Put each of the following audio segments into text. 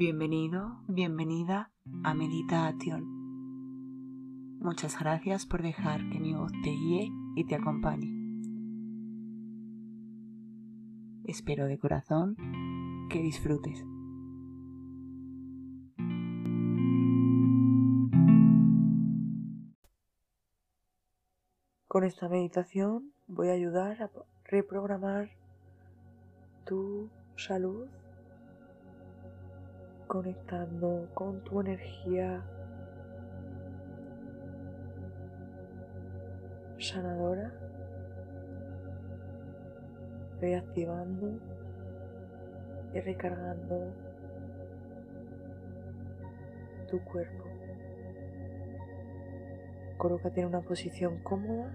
Bienvenido, bienvenida a Meditación. Muchas gracias por dejar que mi voz te guíe y te acompañe. Espero de corazón que disfrutes. Con esta meditación voy a ayudar a reprogramar tu salud conectando con tu energía sanadora, reactivando y recargando tu cuerpo. Colócate en una posición cómoda.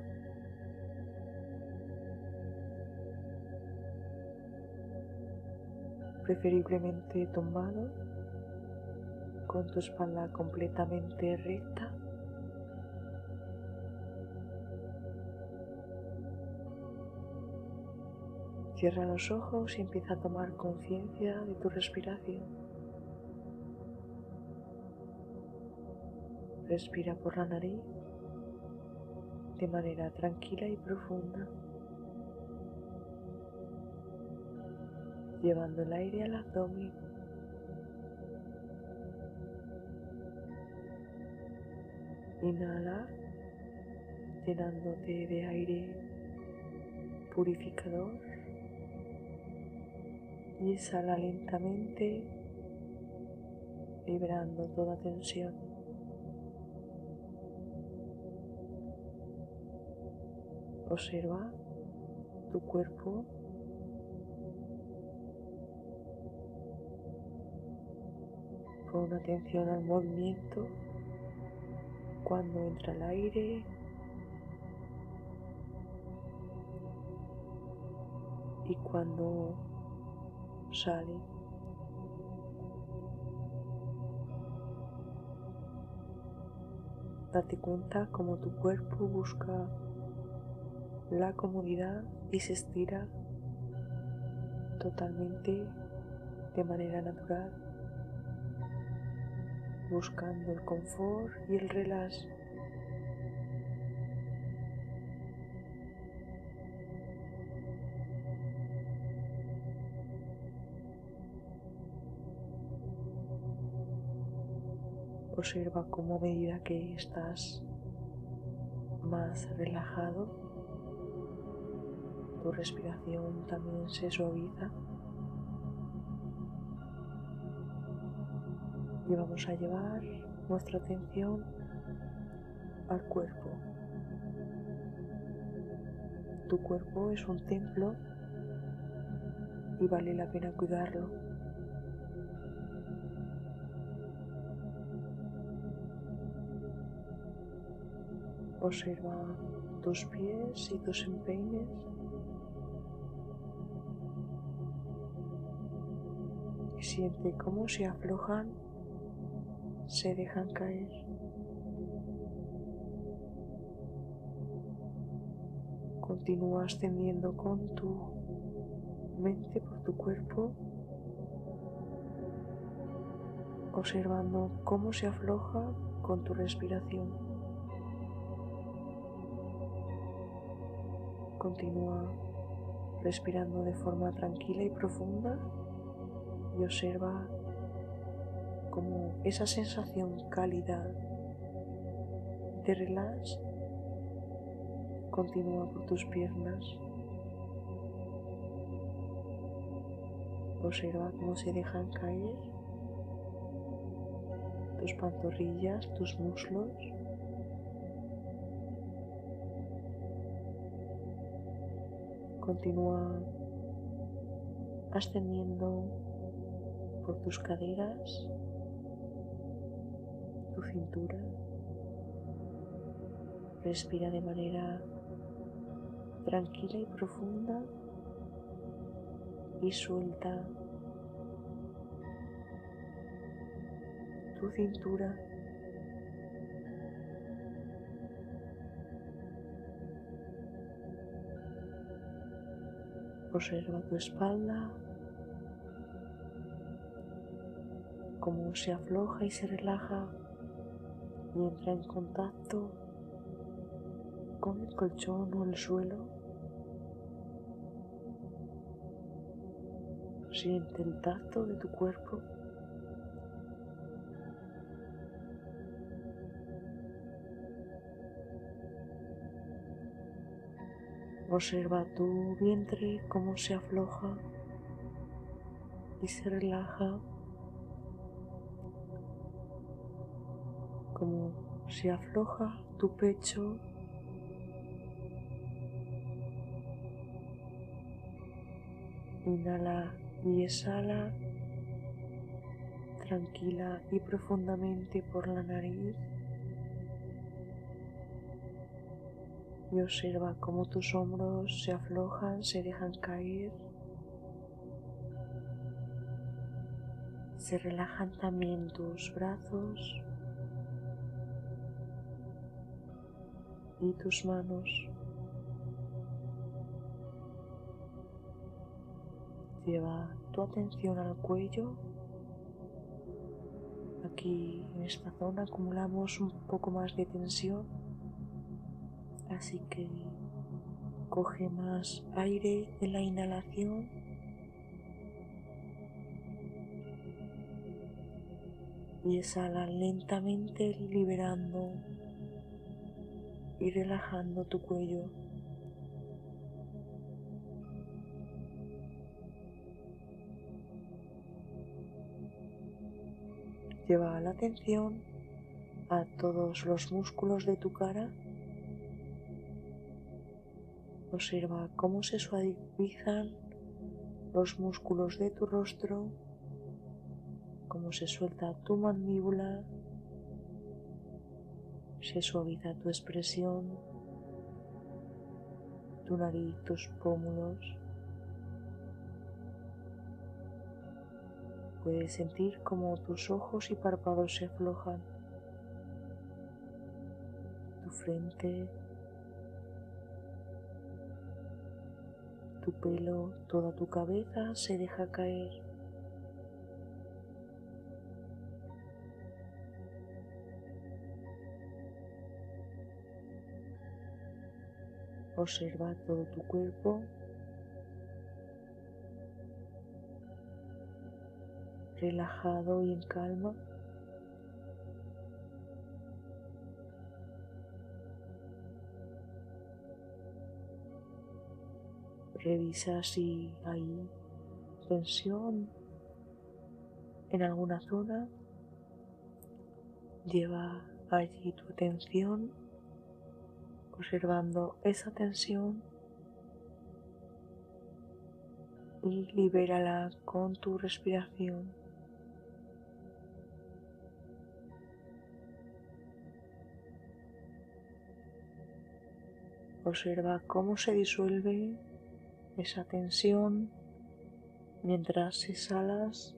preferiblemente tumbado con tu espalda completamente recta. Cierra los ojos y empieza a tomar conciencia de tu respiración. Respira por la nariz de manera tranquila y profunda, llevando el aire al abdomen Inhala llenándote de aire purificador. Y exhala lentamente liberando toda tensión. Observa tu cuerpo. Con atención al movimiento cuando entra el aire y cuando sale. Date cuenta como tu cuerpo busca la comodidad y se estira totalmente de manera natural buscando el confort y el relax. Observa cómo a medida que estás más relajado, tu respiración también se suaviza. Y vamos a llevar nuestra atención al cuerpo. Tu cuerpo es un templo y vale la pena cuidarlo. Observa tus pies y tus empeines. Y siente cómo se aflojan se dejan caer. Continúa ascendiendo con tu mente por tu cuerpo, observando cómo se afloja con tu respiración. Continúa respirando de forma tranquila y profunda y observa como esa sensación cálida de relax continúa por tus piernas. Observa cómo se dejan caer tus pantorrillas, tus muslos. Continúa ascendiendo por tus caderas, cintura. Respira de manera tranquila y profunda y suelta tu cintura. Observa tu espalda cómo se afloja y se relaja y entra en contacto con el colchón o el suelo. Siente el tacto de tu cuerpo. Observa tu vientre cómo se afloja y se relaja, como se afloja tu pecho. Inhala y exhala tranquila y profundamente por la nariz. y observa cómo tus hombros se aflojan, se dejan caer. Se relajan también tus brazos y tus manos. Lleva tu atención al cuello. Aquí en esta zona acumulamos un poco más de tensión Así que coge más aire en la inhalación. Y exhala lentamente liberando y relajando tu cuello. Lleva la atención a todos los músculos de tu cara Observa cómo se suavizan los músculos de tu rostro, cómo se suelta tu mandíbula, se suaviza tu expresión, tu nariz, tus pómulos. Puedes sentir cómo tus ojos y párpados se aflojan, tu frente, tu pelo, toda tu cabeza se deja caer. Observa todo tu cuerpo. relajado y en calma. Revisa si hay tensión en alguna zona. Lleva allí tu atención observando esa tensión y libérala con tu respiración. Observa cómo se disuelve esa tensión mientras exhalas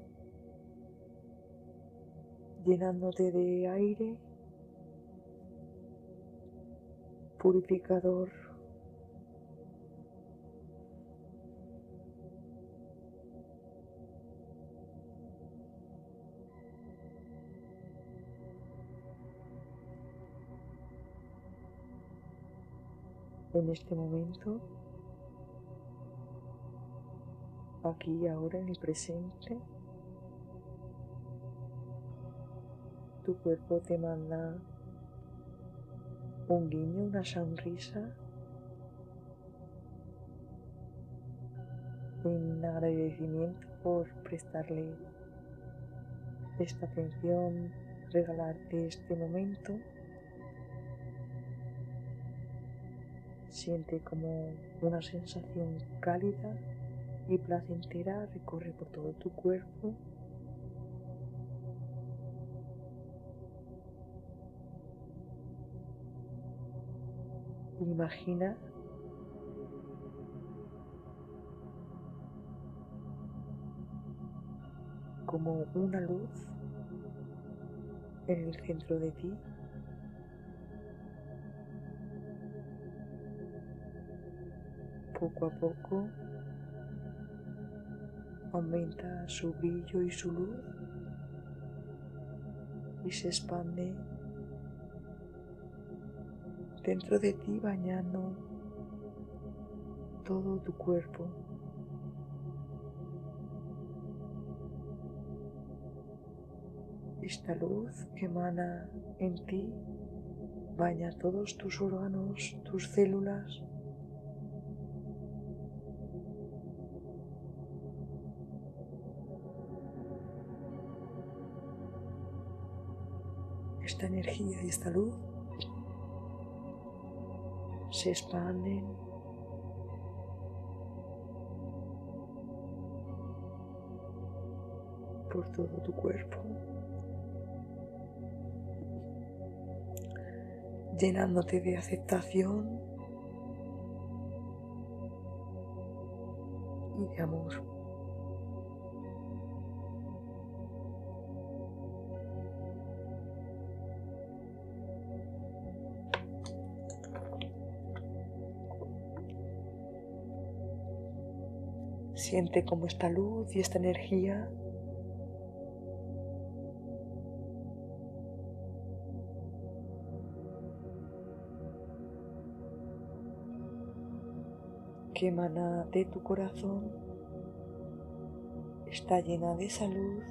llenándote de aire purificador. En este momento aquí y ahora en el presente. Tu cuerpo te manda un guiño, una sonrisa en agradecimiento por prestarle esta atención, regalarte este momento. Siente como una sensación cálida y placentera recorre por todo tu cuerpo. Imagina como una luz en el centro de ti. Poco a poco aumenta su brillo y su luz y se expande dentro de ti bañando todo tu cuerpo. Esta luz que emana en ti baña todos tus órganos, tus células. Esta energía y esta luz se expanden por todo tu cuerpo. llenándote de aceptación y de amor. Siente como esta luz y esta energía que emana de tu corazón está llena de salud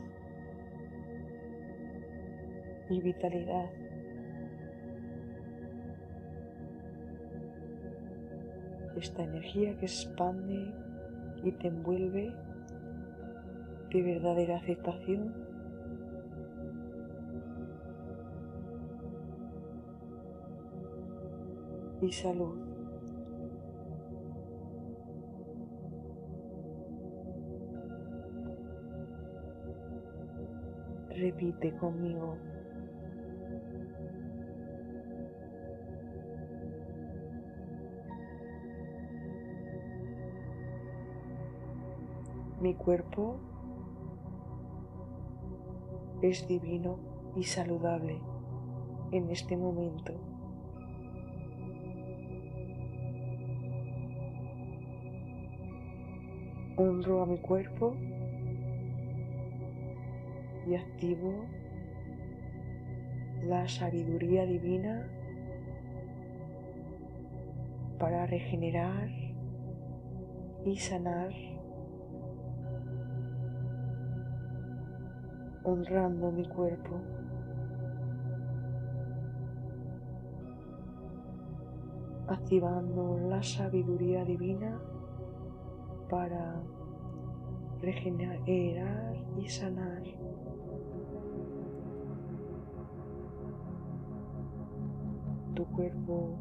y vitalidad. Esta energía que expande y te envuelve de verdadera aceptación y salud. Repite conmigo. Mi cuerpo es divino y saludable en este momento. Honro a mi cuerpo y activo la sabiduría divina para regenerar y sanar, honrando mi cuerpo. activando la sabiduría divina para regenerar y sanar. tu cuerpo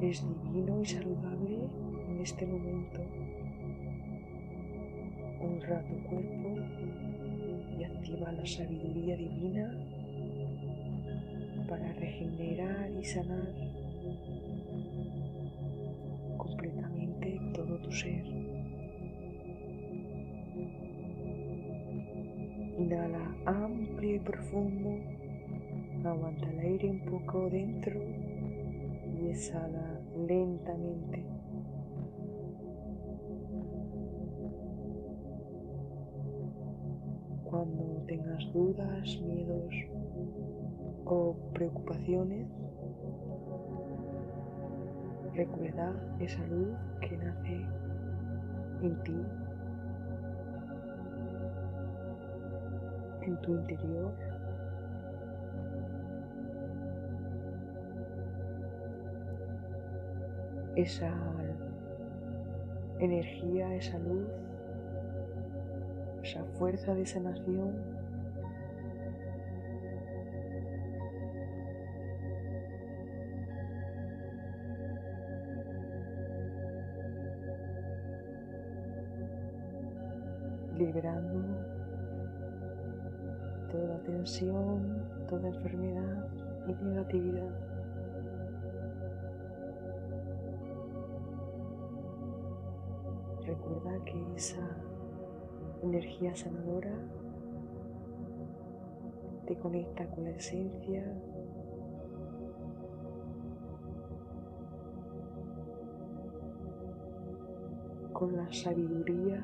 es divino y saludable en este momento. Honra tu cuerpo y activa la sabiduría divina para regenerar y sanar completamente todo tu ser. Inhala amplio y profundo Aguanta el aire un poco dentro y exhala lentamente. Tengas dudas, miedos o preocupaciones, recuerda esa luz que nace en ti, en tu interior. Esa energía, esa luz, fuerza de sanación. liberando toda tensión, toda enfermedad y negatividad. Recuerda que esa energía sanadora te conecta con la esencia con la sabiduría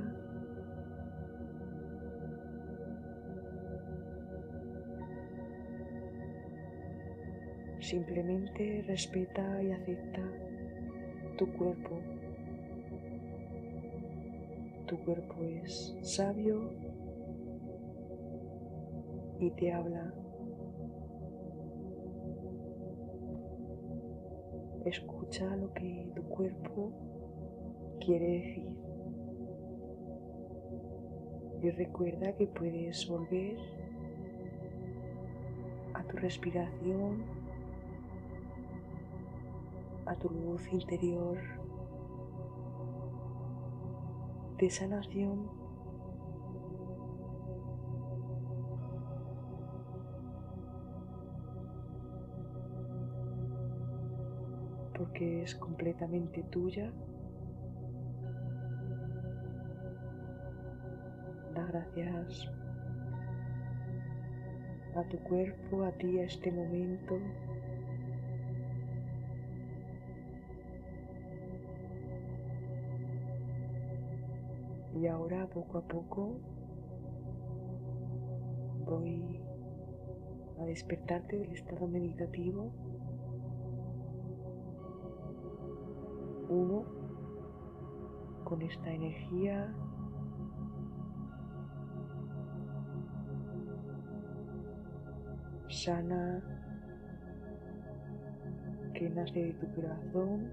Simplemente respeta y acepta tu cuerpo. Tu cuerpo es sabio y te habla. Escucha lo que tu cuerpo quiere decir. Y recuerda que puedes volver a tu respiración a tu luz interior de sanación. porque es completamente tuya. Da gracias a tu cuerpo, a ti, a este momento. Y ahora poco a poco voy a despertarte del estado meditativo. Uno, con esta energía sana que nace de tu corazón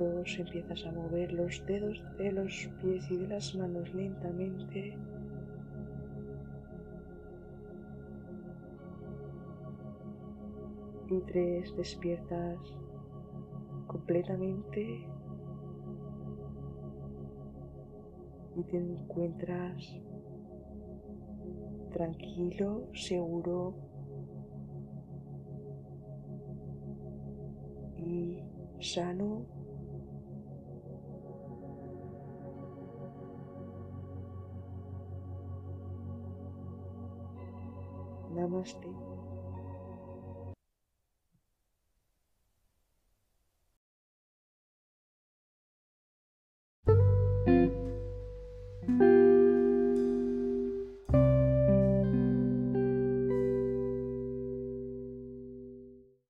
empiezas a mover los dedos de los pies y de las manos lentamente. Y tres, despiertas completamente. Y te encuentras tranquilo, seguro. Y sano Namaste.